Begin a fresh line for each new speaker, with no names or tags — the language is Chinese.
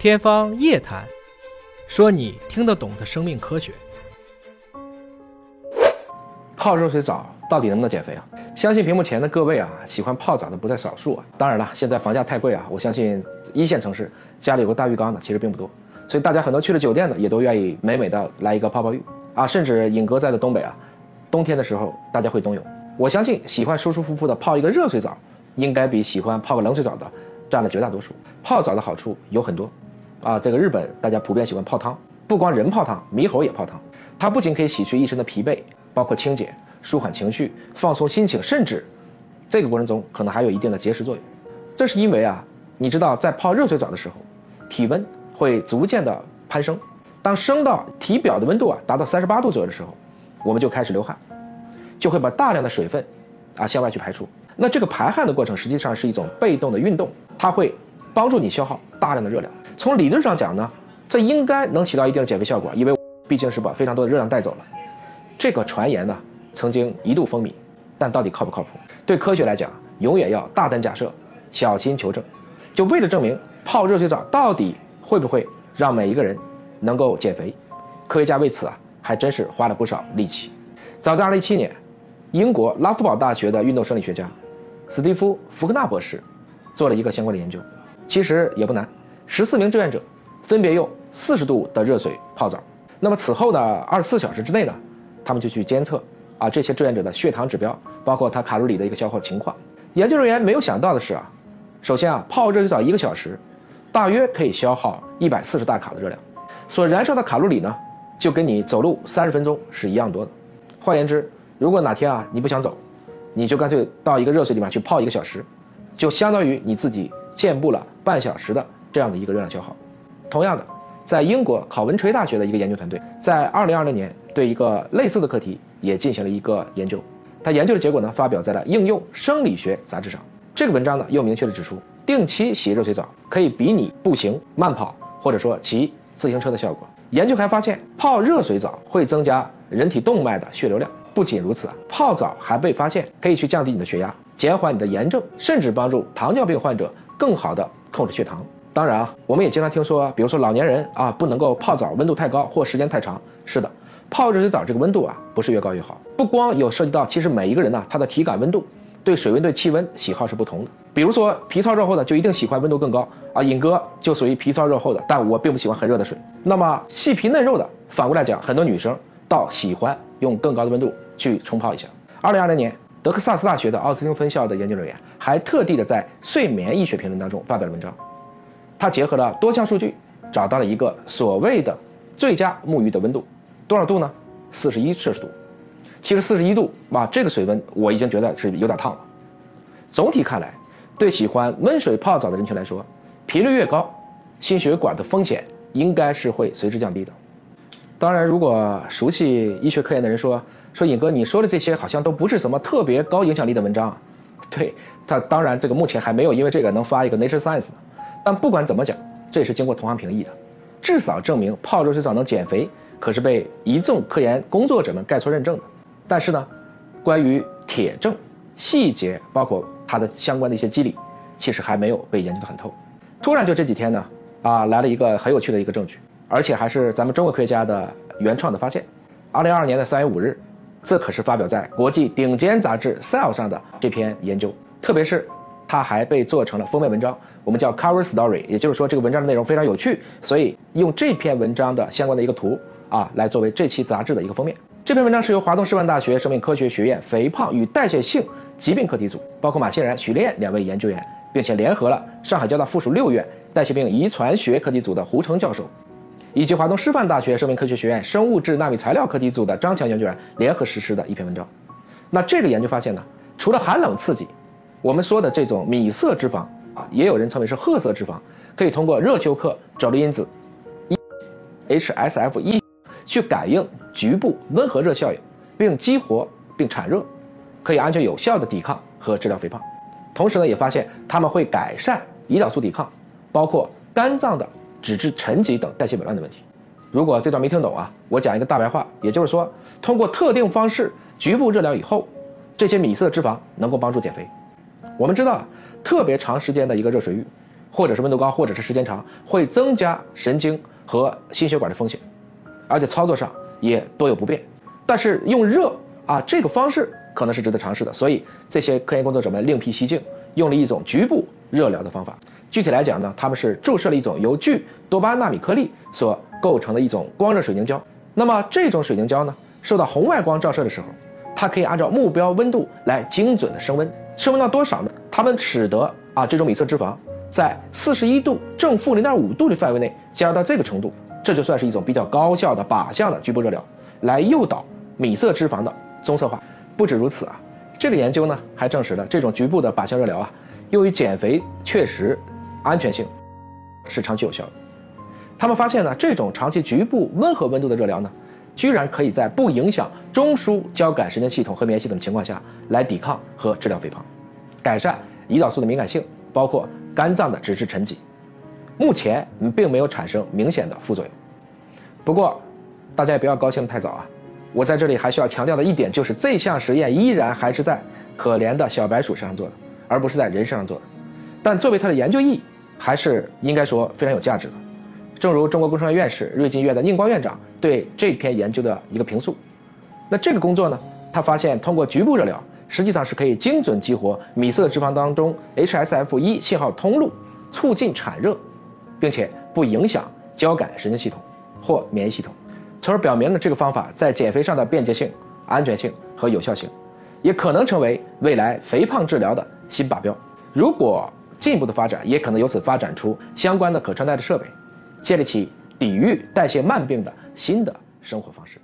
天方夜谭，说你听得懂的生命科学。
泡热水澡到底能不能减肥啊？相信屏幕前的各位啊，喜欢泡澡的不在少数啊。当然了，现在房价太贵啊，我相信一线城市家里有个大浴缸的其实并不多，所以大家很多去了酒店的也都愿意美美的来一个泡泡浴啊。甚至尹哥在的东北啊，冬天的时候大家会冬泳。我相信喜欢舒舒服服的泡一个热水澡，应该比喜欢泡个冷水澡的占了绝大多数。泡澡的好处有很多，啊，这个日本大家普遍喜欢泡汤，不光人泡汤，猕猴也泡汤。它不仅可以洗去一身的疲惫，包括清洁、舒缓情绪、放松心情，甚至这个过程中可能还有一定的节食作用。这是因为啊，你知道在泡热水澡的时候，体温会逐渐的攀升，当升到体表的温度啊达到三十八度左右的时候，我们就开始流汗。就会把大量的水分，啊向外去排出。那这个排汗的过程实际上是一种被动的运动，它会帮助你消耗大量的热量。从理论上讲呢，这应该能起到一定的减肥效果，因为毕竟是把非常多的热量带走了。这个传言呢，曾经一度风靡，但到底靠不靠谱？对科学来讲，永远要大胆假设，小心求证。就为了证明泡热水澡到底会不会让每一个人能够减肥，科学家为此啊，还真是花了不少力气。早在2017年。英国拉夫堡大学的运动生理学家史蒂夫·福克纳博士做了一个相关的研究，其实也不难。十四名志愿者分别用四十度的热水泡澡，那么此后的二十四小时之内呢，他们就去监测啊这些志愿者的血糖指标，包括他卡路里的一个消耗情况。研究人员没有想到的是啊，首先啊泡热水澡一个小时，大约可以消耗一百四十大卡的热量，所燃烧的卡路里呢，就跟你走路三十分钟是一样多的。换言之，如果哪天啊你不想走，你就干脆到一个热水里面去泡一个小时，就相当于你自己健步了半小时的这样的一个热量消耗。同样的，在英国考文垂大学的一个研究团队，在2020年对一个类似的课题也进行了一个研究，他研究的结果呢发表在了《应用生理学杂志》上。这个文章呢又明确的指出，定期洗热水澡可以比拟步行、慢跑或者说骑自行车的效果。研究还发现，泡热水澡会增加人体动脉的血流量。不仅如此啊，泡澡还被发现可以去降低你的血压，减缓你的炎症，甚至帮助糖尿病患者更好的控制血糖。当然啊，我们也经常听说，比如说老年人啊，不能够泡澡，温度太高或时间太长。是的，泡热水澡这个温度啊，不是越高越好。不光有涉及到，其实每一个人呢，他的体感温度对水温对气温喜好是不同的。比如说皮糙肉厚的就一定喜欢温度更高啊，尹哥就属于皮糙肉厚的，但我并不喜欢很热的水。那么细皮嫩肉的，反过来讲，很多女生倒喜欢。用更高的温度去冲泡一下。二零二零年，德克萨斯大学的奥斯汀分校的研究人员还特地的在《睡眠医学评论》当中发表了文章。他结合了多项数据，找到了一个所谓的最佳沐浴的温度，多少度呢？四十一摄氏度。其实四十一度啊，这个水温我已经觉得是有点烫了。总体看来，对喜欢温水泡澡的人群来说，频率越高，心血管的风险应该是会随之降低的。当然，如果熟悉医学科研的人说说尹哥，你说的这些好像都不是什么特别高影响力的文章，对他当然这个目前还没有因为这个能发一个 Nature Science，但不管怎么讲，这也是经过同行评议的，至少证明泡热水澡能减肥，可是被一众科研工作者们盖错认证的。但是呢，关于铁证细节，包括它的相关的一些机理，其实还没有被研究的很透。突然就这几天呢，啊来了一个很有趣的一个证据。而且还是咱们中国科学家的原创的发现。二零二二年的三月五日，这可是发表在国际顶尖杂志《Cell》上的这篇研究，特别是它还被做成了封面文章，我们叫 cover story，也就是说这个文章的内容非常有趣，所以用这篇文章的相关的一个图啊来作为这期杂志的一个封面。这篇文章是由华东师范大学生命科学学院肥胖与代谢性疾病课题组，包括马欣然、许炼两位研究员，并且联合了上海交大附属六院代谢病遗传学课题组的胡成教授。以及华东师范大学生命科学学院生物质纳米材料课题组的张强研究员联合实施的一篇文章。那这个研究发现呢，除了寒冷刺激，我们说的这种米色脂肪啊，也有人称为是褐色脂肪，可以通过热休克轴离因子一 HSF 一去感应局部温和热效应，并激活并产热，可以安全有效的抵抗和治疗肥胖。同时呢，也发现它们会改善胰岛素抵抗，包括肝脏的。脂质沉积等代谢紊乱的问题。如果这段没听懂啊，我讲一个大白话，也就是说，通过特定方式局部热疗以后，这些米色脂肪能够帮助减肥。我们知道，特别长时间的一个热水浴，或者是温度高，或者是时间长，会增加神经和心血管的风险，而且操作上也多有不便。但是用热啊这个方式可能是值得尝试的，所以这些科研工作者们另辟蹊径，用了一种局部热疗的方法。具体来讲呢，他们是注射了一种由聚多巴纳米颗粒所构成的一种光热水凝胶。那么这种水凝胶呢，受到红外光照射的时候，它可以按照目标温度来精准的升温。升温到多少呢？它们使得啊这种米色脂肪在四十一度正负零点五度的范围内加热到这个程度，这就算是一种比较高效的靶向的局部热疗，来诱导米色脂肪的棕色化。不止如此啊，这个研究呢还证实了这种局部的靶向热疗啊，用于减肥确实安全性是长期有效的。他们发现呢，这种长期局部温和温度的热疗呢，居然可以在不影响中枢交感神经系统和免疫系统的情况下来抵抗和治疗肥胖，改善胰岛素的敏感性，包括肝脏的脂质沉积。目前并没有产生明显的副作用。不过，大家也不要高兴的太早啊！我在这里还需要强调的一点就是，这项实验依然还是在可怜的小白鼠身上做的，而不是在人身上做的。但作为它的研究意义，还是应该说非常有价值的。正如中国工程院院士、瑞金医院的宁光院长对这篇研究的一个评述，那这个工作呢，他发现通过局部热疗，实际上是可以精准激活米色脂肪当中 HSF1 信号通路，促进产热，并且不影响交感神经系统或免疫系统，从而表明了这个方法在减肥上的便捷性、安全性和有效性，也可能成为未来肥胖治疗的新靶标。如果进一步的发展，也可能由此发展出相关的可穿戴的设备。建立起抵御代谢慢病的新的生活方式。